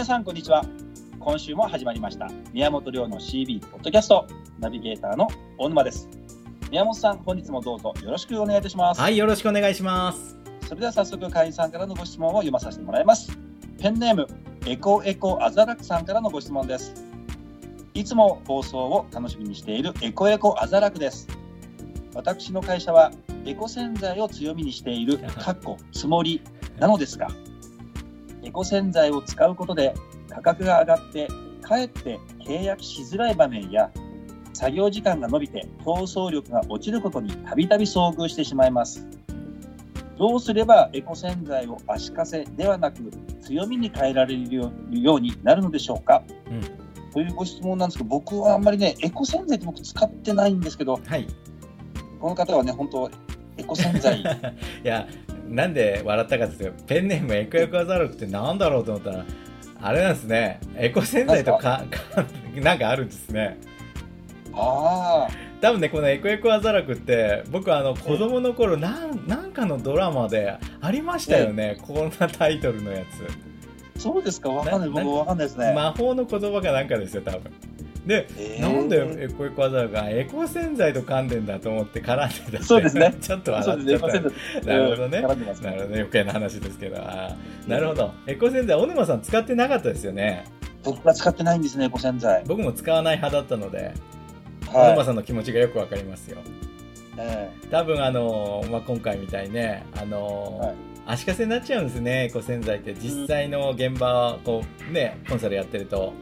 皆さんこんにちは。今週も始まりました。宮本亮の CB ポッドキャスト。ナビゲーターの大沼です。宮本さん本日もどうぞ。よろしくお願いいたします。はいよろしくお願いします。それでは早速会員さんからのご質問を読まさせてもらいます。ペンネームエコエコアザラクさんからのご質問です。いつも放送を楽しみにしているエコエコアザラクです。私の会社はエコ洗剤を強みにしている かっこつもりなのですがエコ洗剤を使うことで価格が上がってかえって契約しづらい場面や作業時間が伸びて競争力が落ちることにたびたび遭遇してしまいます。どうすればエコ洗剤を足かせではなく強みに変えられるようになるのでしょうか、うん、というご質問なんですけど僕はあんまりねエコ洗剤って僕使ってないんですけど、はい、この方はね本当エコ洗剤。いやなんで笑ったかっていうとペンネームエコエコアザルクってなんだろうと思ったらあれなんですね。エコ洗剤とかか？なんかあるんですね。ああ多分ねこのエコエコアザラクって僕あの子供の頃なんなんかのドラマでありましたよね、こんなタイトルのやつ。そうですか？わかんない。僕わかんないですね。魔法の言葉かなんかですよ多分で、えー、なんでエコエコアザラクがエコ洗剤と噛んでんだと思って絡んでたそうですね。ちょっと笑っちゃった、ね、なるほどね、なるほどね。余計な話ですけど。あなるほど。エコ洗剤小沼さん使ってなかったですよね。僕は使ってないんですねエコ洗剤僕も使わない派だったので小沼さんの気持ちがよくわかりますよ。えー、多分あの、まあ、今回みたいにね、あの、はい、足かせになっちゃうんですね、エコ洗剤って。実際の現場、こう、ね、コンサルやってると。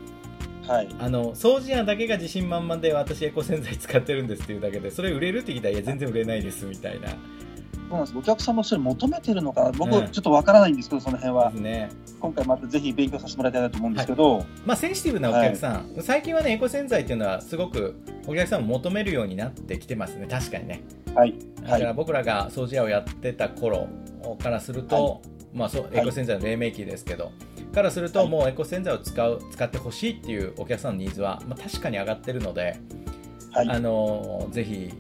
はい、あの掃除屋だけが自信満々で私エコ洗剤使ってるんですっていうだけでそれ売れるって聞いたらいや全然売れないですみたいな。そうなんです。お客さんもそれ求めてるのか僕、ちょっとわからないんですけどその辺は、ね、今回またぜひ勉強させてもらいたいなと思うんですけど、はい、まあ、センシティブなお客さん、はい、最近はねエコ洗剤っていうのはすごくお客さんも求めるようになってきてますね。確かにね、はい、だから僕らが掃除屋をやってた頃からすると、まあ、そうエコ洗剤の黎明期ですけど、からすると、もうエコ洗剤を使う使ってほしいっていうお客さんのニーズは、まあ、確かに上がってるので、はい、あのぜひ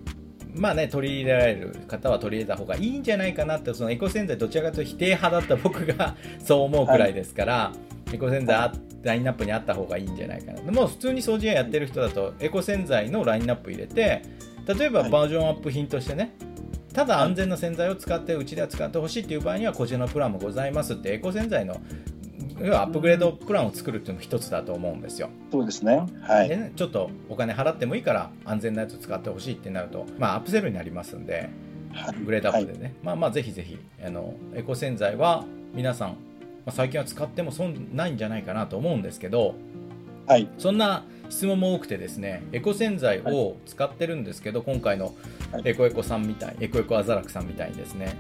まあね、取り入れられる方は取り入れた方がいいんじゃないかなって、そのエコ洗剤どちらかというと否定派だった僕が そう思うくらいですから、はい、エコ洗剤あラインナップにあった方がいいんじゃないかな。でも普通に掃除屋やってる人だと、エコ洗剤のラインナップ入れて、例えばバージョンアップ品としてね、ただ安全な洗剤を使ってうちでは使ってほしいっていう場合にはこちらのプランもございますってエコ洗剤のアップグレードプランを作るっていうのも一つだと思うんですよ。そうですね。はい。でね、ちょっとお金払ってもいいから安全なやつ使ってほしいってなると、まあアップセルになりますんで、はい、グレードアップでね、はい、まあまあぜひぜひあのエコ洗剤は皆さん、まあ、最近は使っても損ないんじゃないかなと思うんですけど、はい。そんな質問も多くてですね、エコ洗剤を使ってるんですけど、今回のエコエコさんみたい、エコエコアザラクさんみたいにですね、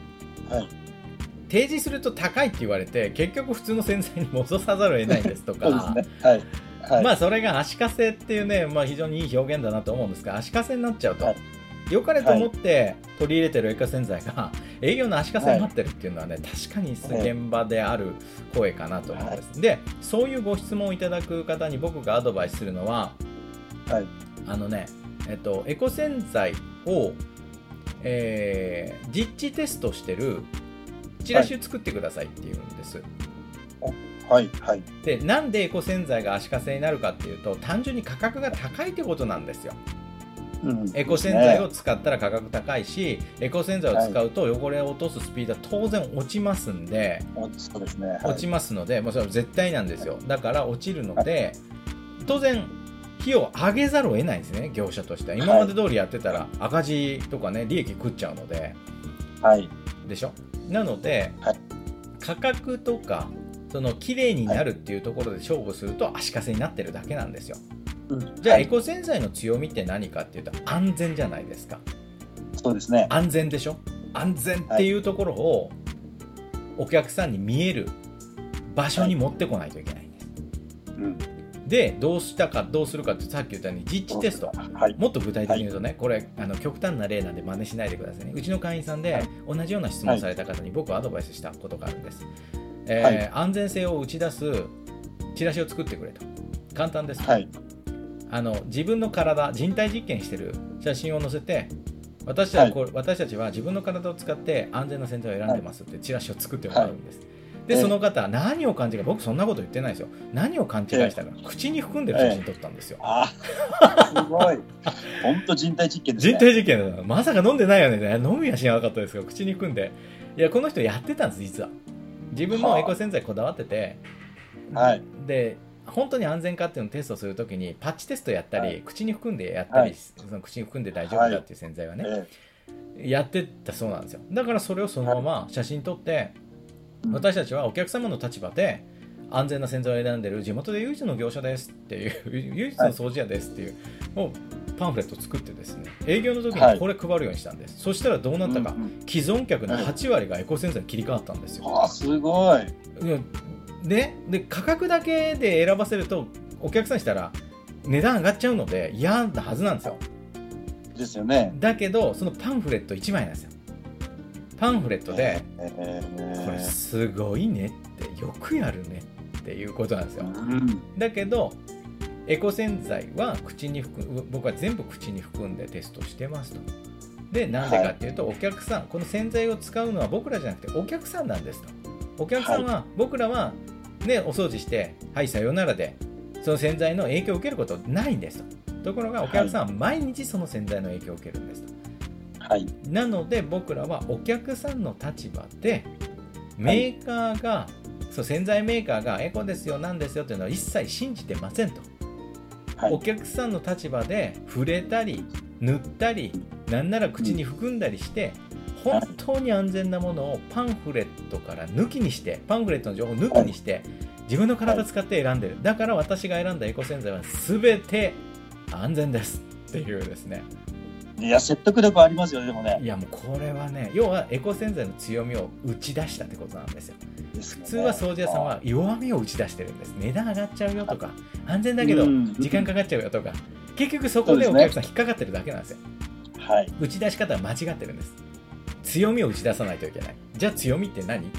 はい。提示すると高いって言われて結局普通の洗剤に戻さざるを得ないですとか。ね。はい。はい、まあそれが足かせっていうね、まあ、非常にいい表現だなと思うんですが足かせになっちゃうと、はい、良かれと思って取り入れてるエコ洗剤が営業の足かせになってるっていうのはね、確かに現場である声かなと思うんです、でそういうご質問をいただく方に僕がアドバイスするのは、はい、あのね、えっと、エコ洗剤を、えー、実地テストしてるチラシを作ってくださいっていうんです。はいはい、でなんでエコ洗剤が足かせになるかっていうと単純に価格が高いってことなんですよ。うん、エコ洗剤を使ったら価格高いし、エコ洗剤を使うと汚れを落とすスピードは当然落ちますんで、そうですね、落ちますので、もうそれは絶対なんですよ。だから落ちるので、当然、費用を上げざるを得ないんですね、業者としては。今まで通りやってたら赤字とかね、利益食っちゃうので。はい。でしょ？なので、はい、価格とかその綺麗になるっていうところで勝負すると足かせになってるだけなんですよ、うん、じゃあエコ洗剤の強みって何かっていうと安全じゃないですか。そうですね。安全でしょ？安全っていうところをお客さんに見える場所に持ってこないといけないんです、うんでどうしたかどうするかってさっき言ったように実地テスト、はい、もっと具体的に言うとね、はい、これあの極端な例なんで真似しないでくださいね。うちの会員さんで同じような質問された方に僕はアドバイスしたことがあるんです、えー、安全性を打ち出すチラシを作ってくれと。簡単です、あの自分の体人体実験してる写真を載せて私たち,、私たちは自分の体を使って安全な洗剤を選んでますってチラシを作ってもらうんです、でその方何を勘違い僕そんなこと言ってないですよ。何を勘違いしたか、口に含んでる写真撮ったんですよ、あすごい。本当人体実験ですね。人体実験だまさか飲んでないよね。飲みはしなかったですよ。口に含んで。いやこの人やってたんです実は。自分もエコ洗剤こだわってて、はい。で本当に安全かっていうのをテストするときにパッチテストやったり、はい。口に含んでやったり、はい。その口に含んで大丈夫だっていう洗剤はね、えやってたそうなんですよ。だからそれをそのまま写真撮って、え私たちはお客様の立場で安全な洗剤を選んでる地元で唯一の業者ですっていう 唯一の掃除屋ですっていう、もうパンフレットを作ってですね営業の時にこれ配るようにしたんです、そしたらどうなったか、うんうん。既存客の8割がエコ洗剤に切り替わったんですよ、あすごい。でで価格だけで選ばせるとお客さんにしたら値段上がっちゃうので嫌なはずなんですよ。ですよね。だけどそのパンフレット1枚なんですよパンフレットで、ええこれすごいねってよくやるねっていうことなんですよ。うん。だけどエコ洗剤は口に含む僕は全部口に含んでテストしてますと。でなんでかっていうと、お客さんこの洗剤を使うのは僕らじゃなくてお客さんなんですと。お客さんは、僕らはねお掃除してはいさようならでその洗剤の影響を受けることないんですと。ところがお客さんは毎日その洗剤の影響を受けるんですとはい。なので僕らはお客さんの立場でメーカーが、そう洗剤メーカーがエコですよなんですよというのは一切信じてませんと、はい。お客さんの立場で触れたり塗ったりなんなら口に含んだりして、本当に安全なものをパンフレットから抜きにしてパンフレットの情報を抜きにして、自分の体使って選んでる。だから私が選んだエコ洗剤は全て安全ですっていうですねいや、説得力ありますよね、でもね。いやもうこれはね要はエコ洗剤の強みを打ち出したってことなんですよ。普普通は掃除屋さんは弱みを打ち出してるんです。値段上がっちゃうよとか安全だけどうん。時間かかっちゃうよとか。結局そこでお客さん引っかかってるだけなんですよ。はい。打ち出し方は間違ってるんです。強みを打ち出さないといけない。じゃあ強みって何？って。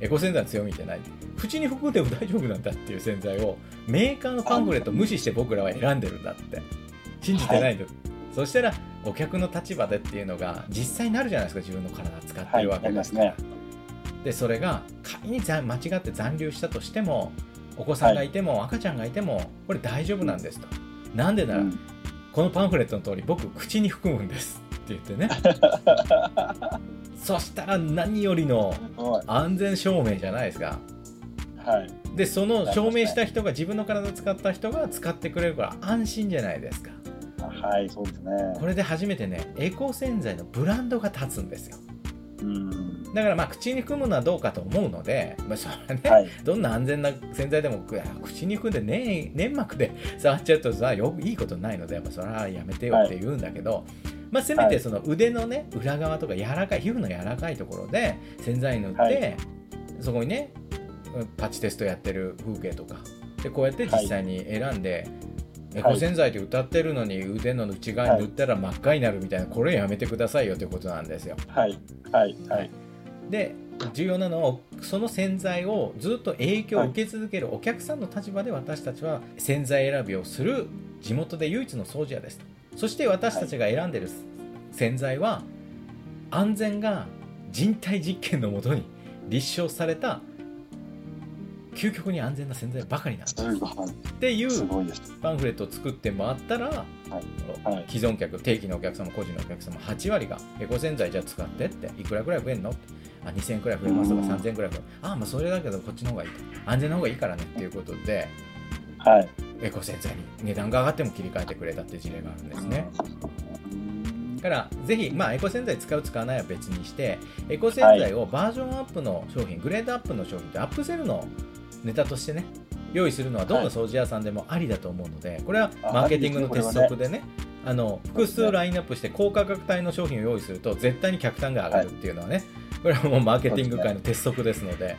エコ洗剤の強みって何？口に含んでも大丈夫なんだっていう洗剤をメーカーのパンフレットを無視して僕らは選んでるんだって。信じてないんだ、そしたらお客の立場でっていうのが実際になるじゃないですか自分の体使ってるわけですから、はいなでそれが仮にざ間違って残留したとしてもお子さんがいても、赤ちゃんがいてもこれ大丈夫なんですと。なんでなら、うん。このパンフレットの通り僕口に含むんですって言ってね。そしたら何よりの。安全証明じゃないですか。はい。でその証明した人が自分の体使った人が使ってくれるから安心じゃないですかはい、そうですね。これで初めてねエコ洗剤のブランドが立つんですようん。だからまあ口に含むのはどうかと思うので、まあ、それはね、はい。どんな安全な洗剤でも口に含んで、ね、粘膜で 触っちゃうとさよいいことないので、まあ、それはやめてよって言うんだけど、まあ、せめてその腕のね裏側とか柔らかい皮膚の柔らかいところで洗剤塗って、はいそこにねパッチテストやってる風景とかでこうやって実際に選んで、エコ洗剤って歌ってるのに腕の内側に塗ったら真っ赤になるみたいなこれやめてくださいよということなんですよ。はい。はい。はい。で重要なのはその洗剤をずっと影響を受け続けるお客さんの立場で私たちは洗剤選びをする地元で唯一の掃除屋ですとそして私たちが選んでる洗剤は安全が人体実験のもとに立証された究極に安全な洗剤ばかりなんです。っていう。パンフレットを作って回ったら、はい。既存客定期のお客様個人のお客様8割がエコ洗剤じゃあ使ってっていくらぐらい増えんのって。あ2000円くらい増えますとかうん。3000円くらい増えあまあそれだけどこっちの方がいいと。安全な方がいいからねっていうことではい。エコ洗剤に値段が上がっても切り替えてくれたっていう事例があるんですね。うん。だからぜひ、まあ、エコ洗剤使う使わないは別にしてエコ洗剤をバージョンアップの商品、グレードアップの商品ってアップセルのネタとしてね用意するのはどの掃除屋さんでもありだと思うので、これはマーケティングの鉄則でねあの複数ラインナップして高価格帯の商品を用意すると絶対に客単が上がるっていうのはね、これはもうマーケティング界の鉄則ですのでね。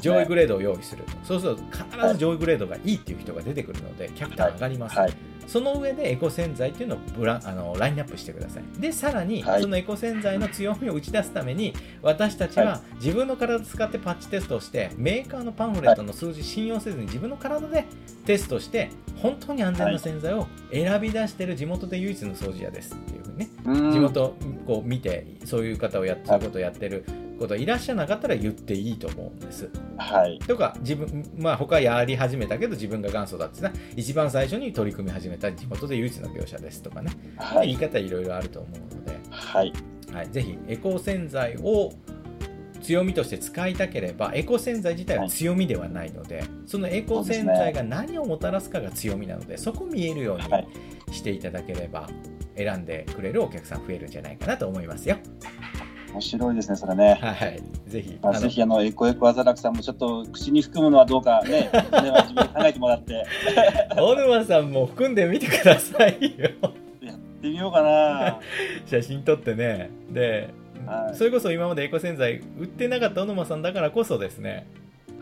上位グレードを用意すると。そうすると必ず上位グレードがいいっていう人が出てくるので客単上がります、はい。その上でエコ洗剤っていうのをブラあのラインナップしてください。で、さらに、はい。そのエコ洗剤の強みを打ち出すために、私たちはは自分の体を使ってパッチテストをして、メーカーのパンフレットの数字信用せずに自分の体でテストして、本当に安全な洗剤を選び出している地元で唯一の掃除屋ですっていうふうにね、うん。地元こう見て、そういう方をやって、そういうことをやってることいらっしゃらなかったら言っていいと思うんです。はい。とか自分まあ他やり始めたけど自分が元祖だってさ一番最初に取り組み始めた地元で唯一の業者ですとかね、はい。言い方いろいろあると思うので、はい。はい、ぜひエコ洗剤を強みとして使いたければエコ洗剤自体は強みではないので、そのエコ洗剤が何をもたらすかが強みなのでそこ見えるようにはい。していただければ選んでくれるお客さん増えるんじゃないかなと思いますよ。面白いですね、それね。はい、ぜひまあ、ぜひあのエコエコアザラクさんもちょっと口に含むのはどうかね、それは自分で考えてもらって大沼さんも含んでみてくださいよ。やってみようかな。写真撮ってねで、はいそれこそ今までエコ洗剤売ってなかった小沼さんだからこそですね、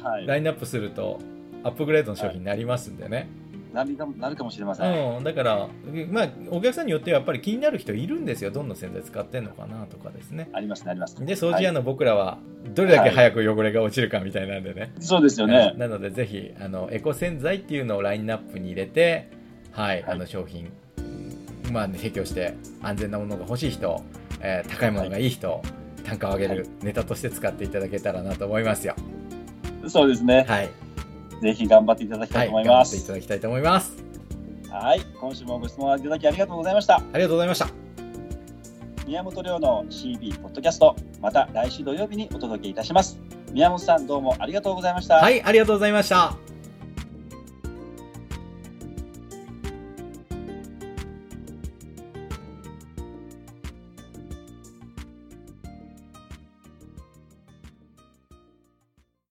はい。ラインナップするとアップグレードの商品になりますんでね、なるかもなるかもしれません。うん、だから、まあ、お客さんによってはやっぱり気になる人いるんですよどんな洗剤使ってんのかなとかですねありますね、ありますね。で掃除屋の僕らはどれだけ早く汚れが落ちるかみたいなんでね、そうですよね。なのでぜひあのエコ洗剤っていうのをラインナップに入れて、はいはいあの商品、うんまあ、提供して安全なものが欲しい人、えー高いものがいい人、単価を上げるネタとして使っていただけたらなと思いますよ。そうですね。はい、ぜひ頑張っていただきたはいい、と思いま頑張っていたす。だきたいと思います。はい。今週もご質問いただきありがとうございました。ありがとうございました。宮本亮の CB ポッドキャスト、また来週土曜日にお届けいたします。宮本さんどうもありがとうございました。はい、ありがとうございました。